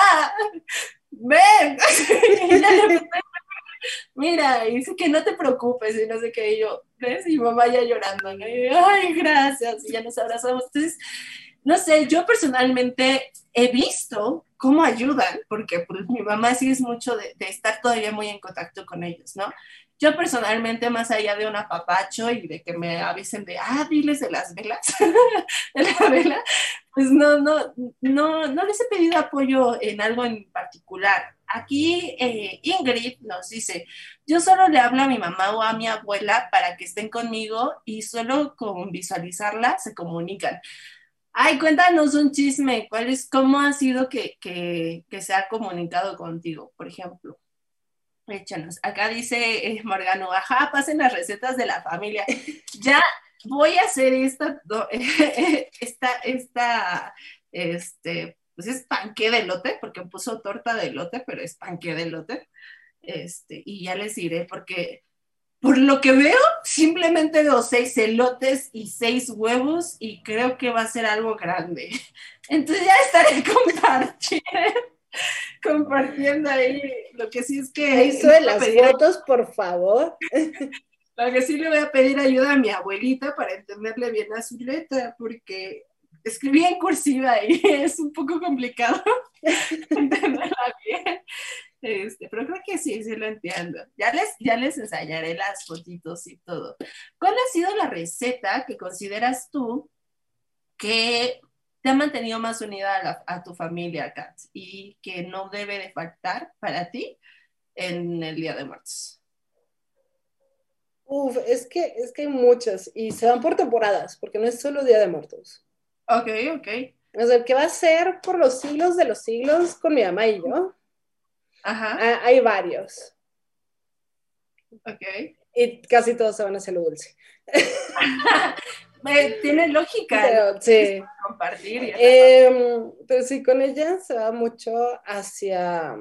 ven. Mira, y dice que no te preocupes y no sé qué, y yo, ¿ves? Y mamá ya llorando, ay, gracias, y ya nos abrazamos. Entonces, no sé, yo personalmente he visto cómo ayudan, porque pues, mi mamá sí es mucho de, estar todavía muy en contacto con ellos, ¿no? Yo personalmente, más allá de un apapacho y de que me avisen de, ah, diles de las velas, de la vela, pues no, no, no, no les he pedido apoyo en algo en particular. Aquí eh, Ingrid nos dice, yo solo le hablo a mi mamá o a mi abuela para que estén conmigo y solo con visualizarla se comunican. Ay, cuéntanos un chisme. ¿Cuál es, cómo ha sido que, se ha comunicado contigo, por ejemplo? Échanos. Acá dice eh, Morgano, ajá, pasen las recetas de la familia. ya voy a hacer esta, esta, esta, este, pues es panque de lote, porque puso torta de lote, pero es panque de lote. Este, y ya les diré, porque por lo que veo, simplemente veo seis elotes y seis huevos y creo que va a ser algo grande. Entonces ya estaré compartiendo, compartiendo ahí. Lo que sí es que... Eso de las fotos, por favor. Lo que sí le voy a pedir ayuda a mi abuelita para entenderle bien a su letra, porque escribí en cursiva y es un poco complicado entenderla bien. Este, pero creo que sí, sí lo entiendo. Ya les, ya les ensayaré las fotitos y todo. ¿Cuál ha sido la receta que consideras tú que te ha mantenido más unida a, tu familia, Kat, y que no debe de faltar para ti en el Día de Muertos? Uf, es que, es que hay muchas y se van por temporadas, porque no es solo Día de Muertos. Ok, ok. O sea, que va a ser por los siglos de los siglos con mi mamá y yo. Ajá. Ah, hay varios. Ok. Y casi todos se van hacia lo dulce. Tiene lógica. sí. Compartir. Em, pero sí, con ella se va mucho hacia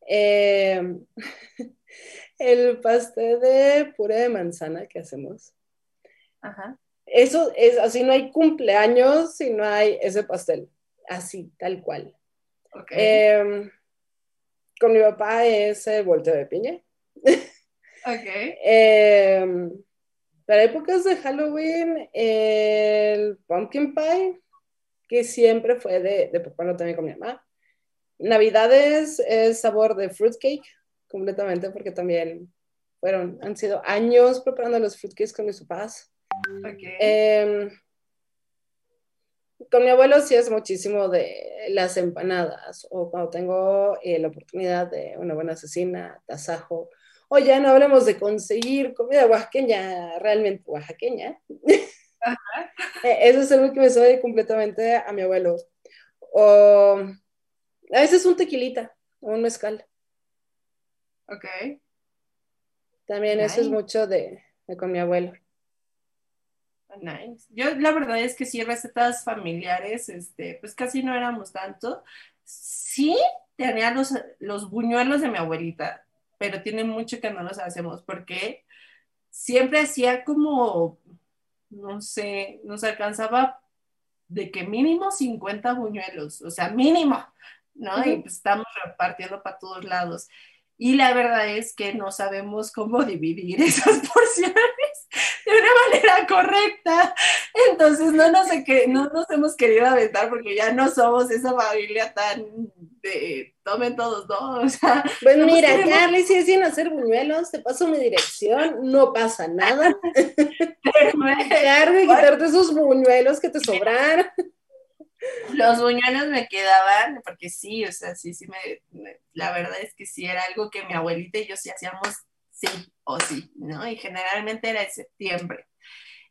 em, el pastel de puré de manzana que hacemos. Ajá. Eso es así, no hay cumpleaños si no hay ese pastel. Así, tal cual. Okay. Em, con mi papá es el volteo de piña. Ok. eh, para épocas de Halloween, el pumpkin pie, que siempre fue de, de papá, también con mi mamá. Navidades es sabor de fruitcake, completamente, porque también fueron, han sido años preparando los fruitcakes con mis papás. Okay. Eh, con mi abuelo sí es muchísimo de las empanadas o cuando tengo eh, la oportunidad de una buena asesina, tasajo, o ya no hablemos de conseguir comida oaxaqueña, realmente oaxaqueña. Ajá. Eso es algo que me sabe completamente a mi abuelo. O a veces un tequilita o un mezcal. Ok. También eso es mucho de, de con mi abuelo. Nice. Yo la verdad es que sí, recetas familiares, este, pues casi no éramos tanto. Sí tenía los, los buñuelos de mi abuelita, pero tiene mucho que no los hacemos porque siempre hacía como, no sé, nos alcanzaba de que mínimo 50 buñuelos, o sea, mínimo, ¿no? Y pues estamos repartiendo para todos lados. Y la verdad es que no sabemos cómo dividir esas porciones de una manera correcta. Entonces no nos, no nos hemos querido aventar porque ya no somos esa familia tan de tomen todos, ¿no? O sea, Pues No, mira, queremos- Carly, si deciden hacer buñuelos, te paso mi dirección, no pasa nada. Carly, quitarte esos buñuelos que te sobraron. los buñuelos me quedaban, porque sí, o sea, sí, sí, me, me- la verdad es que sí era algo que mi abuelita y yo sí hacíamos sí o sí, ¿no? Y generalmente era en septiembre.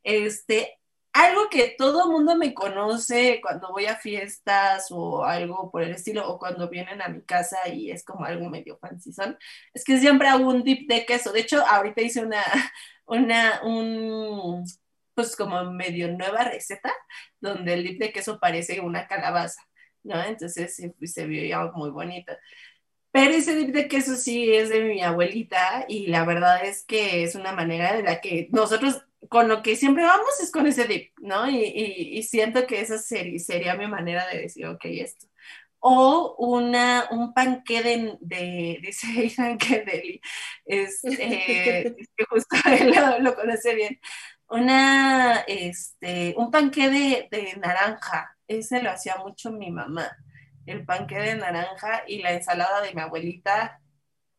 Este, algo que todo mundo me conoce cuando voy a fiestas o algo por el estilo, o cuando vienen a mi casa y es como algo medio fancy es que siempre hago un dip de queso. De hecho, ahorita hice una, una, un, pues como medio nueva receta, donde el dip de queso parece una calabaza, ¿no? Entonces pues, se vio ya muy bonito. Pero ese dip de queso sí es de mi abuelita y la verdad es que es una manera de la que nosotros con lo que siempre vamos es con ese dip, ¿no? Y, y, y siento que esa sería, sería mi manera de decir, ok, esto. O una, un panqué de, de dice Ethan que Deli, este, es que justo él lo, lo conoce bien, una, este, un panqué de, de naranja, ese lo hacía mucho mi mamá, el panqué de naranja y la ensalada de mi abuelita,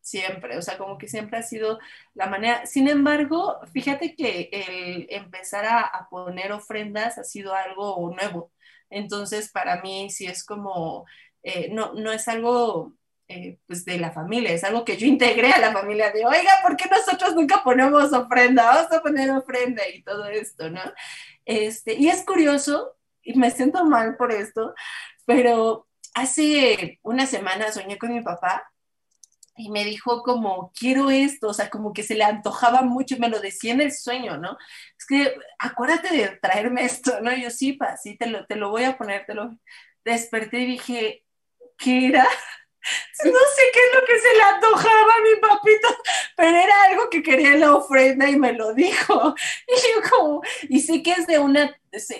siempre, o sea, como que siempre ha sido la manera. Sin embargo, fíjate que el empezar a, poner ofrendas ha sido algo nuevo. Entonces, para mí sí es como, eh, no, no es algo eh, pues de la familia, es algo que yo integré a la familia de, oiga, ¿por qué nosotros nunca ponemos ofrenda? Vamos a poner ofrenda y todo esto, ¿no? Este, y es curioso, y me siento mal por esto, pero hace una semana soñé con mi papá y me dijo como, quiero esto, o sea, como que se le antojaba mucho, me lo decía en el sueño, ¿no? Es que acuérdate de traerme esto, ¿no? Y yo sí, pa, sí, te lo, te lo voy a poner, te lo desperté y dije, ¿qué era? No sé qué es lo que se le antojaba a mi papito, pero era algo que quería en la ofrenda y me lo dijo. Y yo como, y sé que es de una,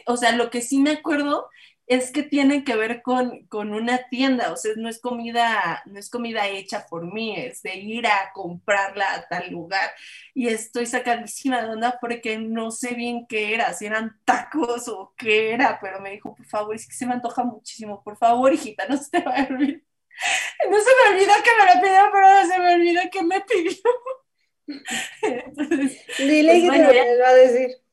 o sea, lo que sí me acuerdo es que tiene que ver con, con, una tienda, o sea, no es comida, no es comida hecha por mí, es de ir a comprarla a tal lugar. Y estoy sacadísima de onda porque no sé bien qué era, si eran tacos o qué era, pero me dijo, por favor, es que se me antoja muchísimo, por favor, hijita, no se te va a olvidar. No se me olvida que me la pidió, pero se me olvida que me pidió. Dile pues, que te va a decir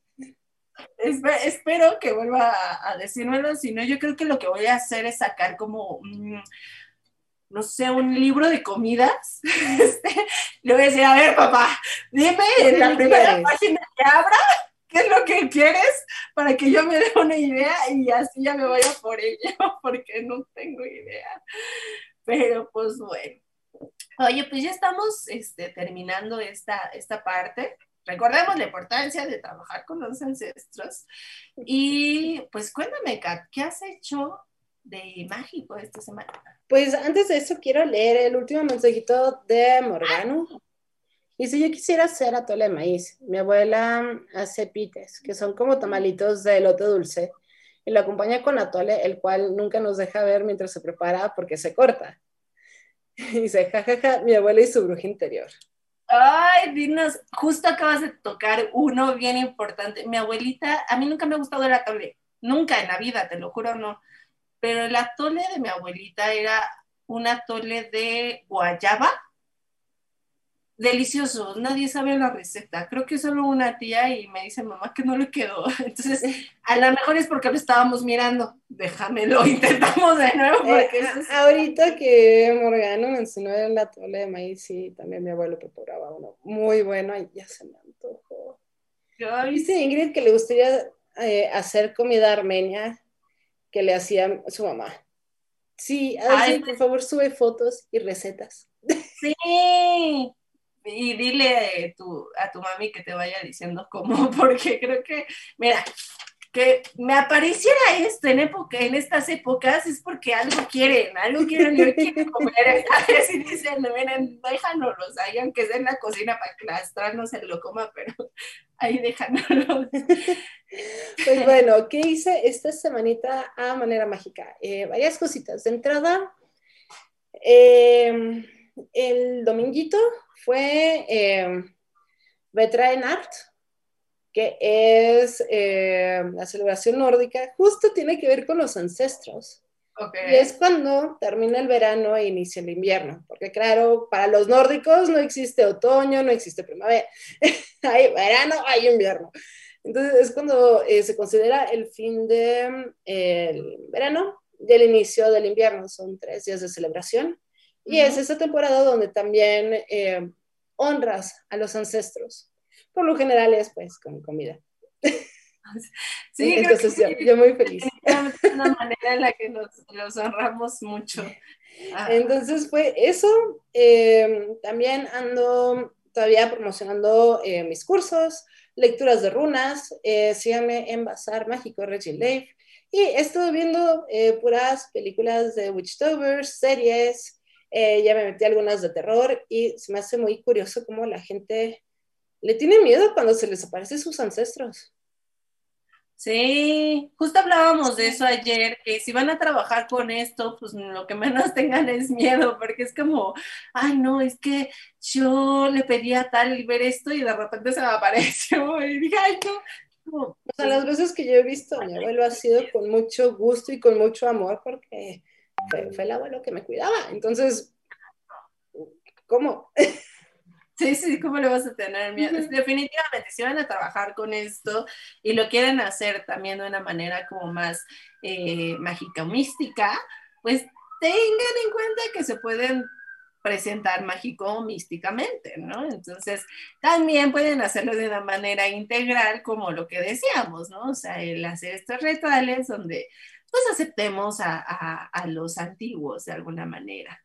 espero que vuelva a, decírmelo, si no, yo creo que lo que voy a hacer es sacar como, no sé, un libro de comidas. Este, le voy a decir, a ver, papá, dime en la primera página que abra qué es lo que quieres para que yo me dé una idea y así ya me vaya por ello, porque no tengo idea. Pero pues bueno. Oye, pues ya estamos este, terminando esta, esta parte. Recordemos la importancia de trabajar con los ancestros. Y pues cuéntame, Kat, ¿qué has hecho de mágico esta semana? Pues antes de eso quiero leer el último mensajito de Morgano. Y si yo quisiera hacer atole de maíz, mi abuela hace pites, que son como tamalitos de lote dulce, y lo acompaña con atole, el cual nunca nos deja ver mientras se prepara porque se corta. Y dice, jajaja, mi abuela y su bruja interior. Ay, dinos, justo acabas de tocar uno bien importante. Mi abuelita, a mí nunca me ha gustado el atole, nunca en la vida, te lo juro, no. Pero el atole de mi abuelita era un atole de guayaba delicioso, nadie sabe la receta. Creo que solo una tía y me dice mamá que no le quedó. Entonces, a lo mejor es porque lo estábamos mirando. Déjamelo, intentamos de nuevo. Eh, ahorita que Morgano mencionó la tole de maíz, y también mi abuelo preparaba uno muy bueno y ya se me antojó. Dice Ingrid que le gustaría eh, hacer comida armenia que le hacía su mamá. Sí, así, por favor, sube fotos y recetas. Sí, y dile tu, a tu mami que te vaya diciendo cómo, porque creo que, mira, que me apareciera esto en, época, en estas épocas es porque algo quieren, algo quieren, y quieren comer, a ver si dicen, miren, déjanoslos ahí, aunque sea en la cocina para que la astra no se lo coma, pero ahí déjanoslos. Pues bueno, ¿qué hice esta semanita a manera mágica? Eh, varias cositas. De entrada, eh, el dominguito fue eh, Art, que es eh, la celebración nórdica, justo tiene que ver con los ancestros. Y es cuando termina el verano e inicia el invierno, porque claro, para los nórdicos no existe otoño, no existe primavera, hay verano, hay invierno. Entonces es cuando eh, se considera el fin del de, verano y el inicio del invierno, son tres días de celebración. Y es esa temporada donde también eh, honras a los ancestros. Por lo general es pues con comida. Sí, entonces yo, muy feliz. Es una manera en la que los, honramos mucho. Ah. Entonces fue eso. Em, también ando todavía promocionando eh, mis cursos, lecturas de runas. Eh, síganme en Bazar Mágico Reggie Life. Y estuve viendo puras películas de Witchtovers, series, eh, ya me metí algunas de terror y se me hace muy curioso cómo la gente le tiene miedo cuando se les aparecen sus ancestros. Sí, justo hablábamos de eso ayer, que si van a trabajar con esto, pues lo que menos tengan es miedo, porque es como, ay, no, es que yo le pedía tal y ver esto y de repente se me apareció y dije, ay, no. O sea, las veces que yo he visto a mi abuelo ha sido con mucho gusto y con mucho amor, porque fue, el abuelo que me cuidaba. Entonces, ¿cómo? Sí, sí, ¿cómo le vas a tener miedo? Definitivamente, si van a trabajar con esto y lo quieren hacer también de una manera como más eh, mágica o mística, pues tengan en cuenta que se pueden presentar mágico o místicamente, ¿no? Entonces, también pueden hacerlo de una manera integral, como lo que decíamos, ¿no? O sea, el hacer estos rituales donde pues aceptemos a, los antiguos de alguna manera.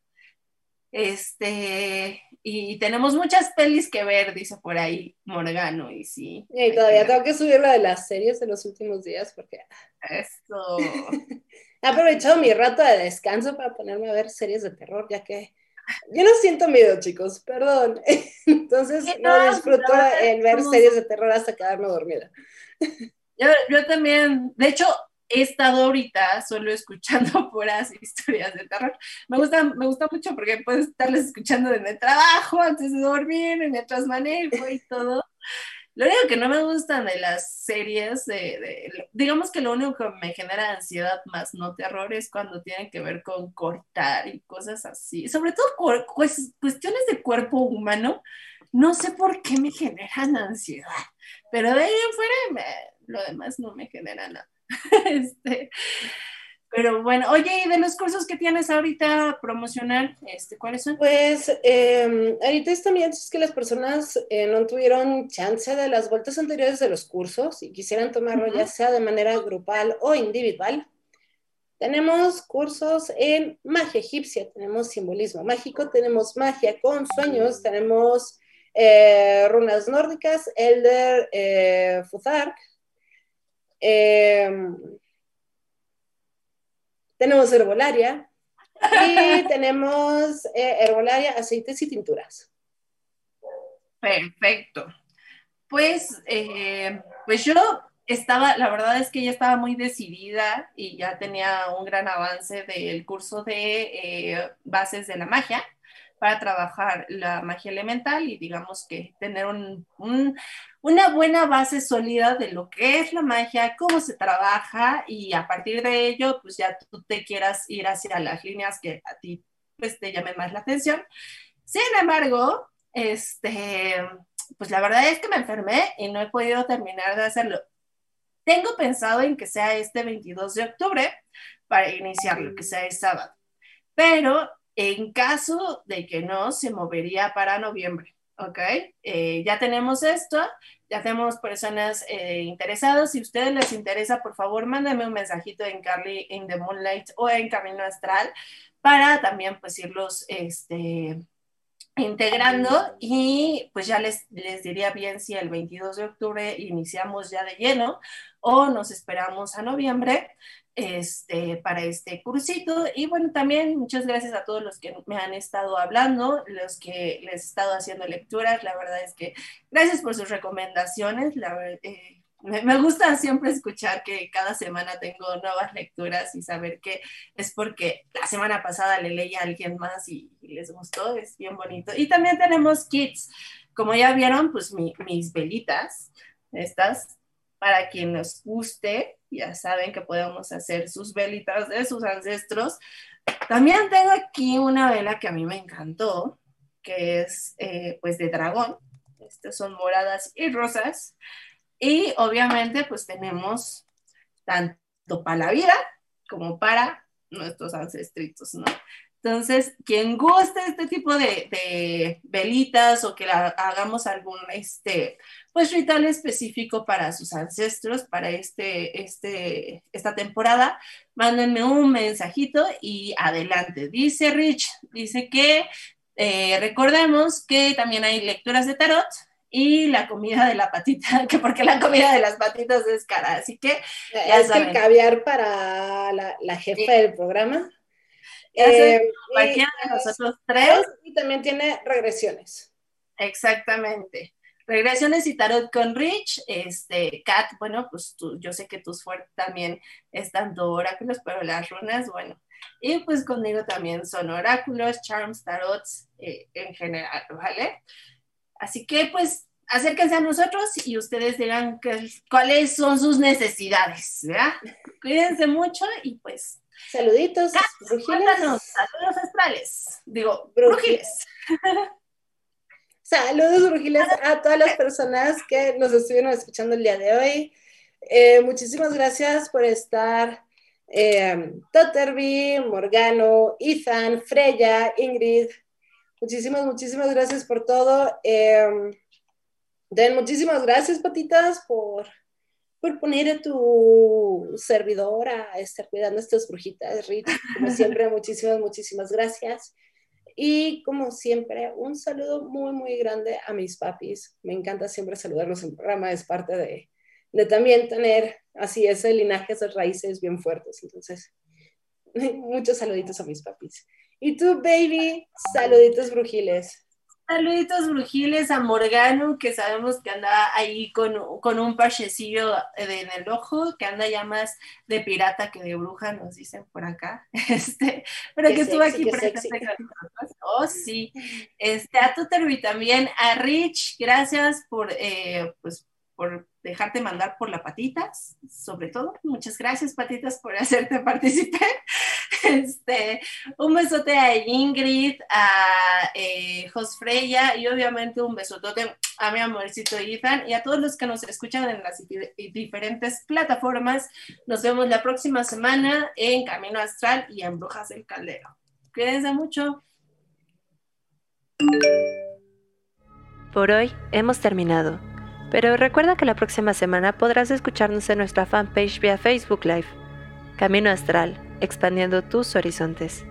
Este, y tenemos muchas pelis que ver, dice por ahí Morgano, y sí. Y todavía tengo que subir la de las series de los últimos días porque... Esto... He aprovechado mi rato de descanso para ponerme a ver series de terror, ya que yo no siento miedo, chicos, perdón. Entonces no, disfruto el ver series de terror hasta quedarme dormida. Yo, yo también, de hecho, he estado ahorita solo escuchando puras historias de terror. Me gusta, me gusta mucho porque puedo estarles escuchando en el trabajo, antes de dormir, mientras manejo y todo. Lo único que no me gustan de las series, digamos que lo único que me genera ansiedad más no terror es cuando tienen que ver con cortar y cosas así. Sobre todo cuestiones de cuerpo humano, no sé por qué me generan ansiedad, pero de ahí en fuera lo demás no me genera nada. este, pero bueno, oye, ¿y de los cursos que tienes ahorita promocional, este, cuáles son? Pues eh, ahorita también es que las personas eh, no tuvieron chance de las vueltas anteriores de los cursos y quisieran tomarlo ya sea de manera grupal o individual. Tenemos cursos en magia egipcia, tenemos simbolismo mágico, tenemos magia con sueños, tenemos eh, runas nórdicas, Elder eh, Futhark. Eh, tenemos herbolaria y tenemos eh, herbolaria, aceites y tinturas. Perfecto. Pues, eh, pues yo estaba, la verdad es que ya estaba muy decidida y ya tenía un gran avance del curso de eh, bases de la magia para trabajar la magia elemental y digamos que tener una buena base sólida de lo que es la magia, cómo se trabaja y a partir de ello, pues ya tú te quieras ir hacia las líneas que a ti pues te llamen más la atención. Sin embargo, este, pues la verdad es que me enfermé y no he podido terminar de hacerlo. Tengo pensado en que sea este 22 de octubre para iniciarlo, que sea el sábado. Pero en caso de que no, se movería para noviembre. ¿ok? Eh, ya tenemos esto, ya tenemos personas eh, interesadas. Si a ustedes les interesa, por favor, mándenme un mensajito en Carly in the Moonlight o en Camino Astral para también pues irlos este, integrando y pues ya les, les diría bien si el 22 de octubre iniciamos ya de lleno o nos esperamos a noviembre este, para este cursito. Y bueno, también muchas gracias a todos los que me han estado hablando, los que les he estado haciendo lecturas. La verdad es que gracias por sus recomendaciones. Eh, me, gusta siempre escuchar que cada semana tengo nuevas lecturas y saber que es porque la semana pasada le leí a alguien más y, les gustó, es bien bonito. Y también tenemos kits, como ya vieron, pues mis velitas, estas, para quien nos guste, ya saben que podemos hacer sus velitas de sus ancestros. También tengo aquí una vela que a mí me encantó, que es eh, pues de dragón. Estas son moradas y rosas. Y obviamente pues tenemos tanto para la vida como para nuestros ancestritos, ¿no? Entonces, quien guste este tipo de, velitas o que hagamos algún este, pues, ritual específico para sus ancestros, para este, este, esta temporada, mándenme un mensajito y adelante. Dice Rich, dice que eh, recordemos que también hay lecturas de tarot y la comida de la patita, que porque la comida de las patitas es cara, así que ya es el caviar para la, jefa del programa. Eh, cualquiera de nosotros tres. Y también tiene regresiones. Exactamente. Regresiones y tarot con Rich, este, Kat, bueno, pues tú, yo sé que tus fuertes también están tanto oráculos, pero las runas, bueno, y pues conmigo también son oráculos, charms, tarots eh, en general, ¿vale? Así que pues acérquense a nosotros y ustedes digan cuáles son sus necesidades, ¿verdad? Cuídense mucho y pues Saluditos, brujiles. saludos astrales. Digo, brujiles. Saludos, brujiles, a todas las personas que nos estuvieron escuchando el día de hoy. Eh, muchísimas gracias por estar. Eh, Totterby, Morgano, Ethan, Freya, Ingrid. Muchísimas, muchísimas gracias por todo. Eh, Den, muchísimas gracias, patitas, por por poner a tu servidora a estar cuidando estas brujitas, Rich. Como siempre, muchísimas, muchísimas gracias. Y como siempre, un saludo muy, muy grande a mis papis. Me encanta siempre saludarlos en el programa, es parte de, de también tener así ese linaje, esas raíces bien fuertes. Entonces, muchos saluditos a mis papis. Y tú, baby, saluditos brujiles. Saluditos brujiles a Morgano, que sabemos que anda ahí con, un parchecillo en el ojo, que anda ya más de pirata que de bruja, nos dicen por acá. Este, pero que estuvo aquí presente Oh, sí. Este, a Tuterby también, a Rich, gracias por, eh, pues, por dejarte mandar por la patitas, sobre todo. Muchas gracias, patitas, por hacerte participar. Este, un besote a Ingrid, a eh, Jos Freya y obviamente un besotote a mi amorcito Ethan y a todos los que nos escuchan en las diferentes plataformas. Nos vemos la próxima semana en Camino Astral y en Brujas del Caldero. Cuídense mucho. Por hoy hemos terminado. Pero recuerda que la próxima semana podrás escucharnos en nuestra fanpage vía Facebook Live. Camino Astral, expandiendo tus horizontes.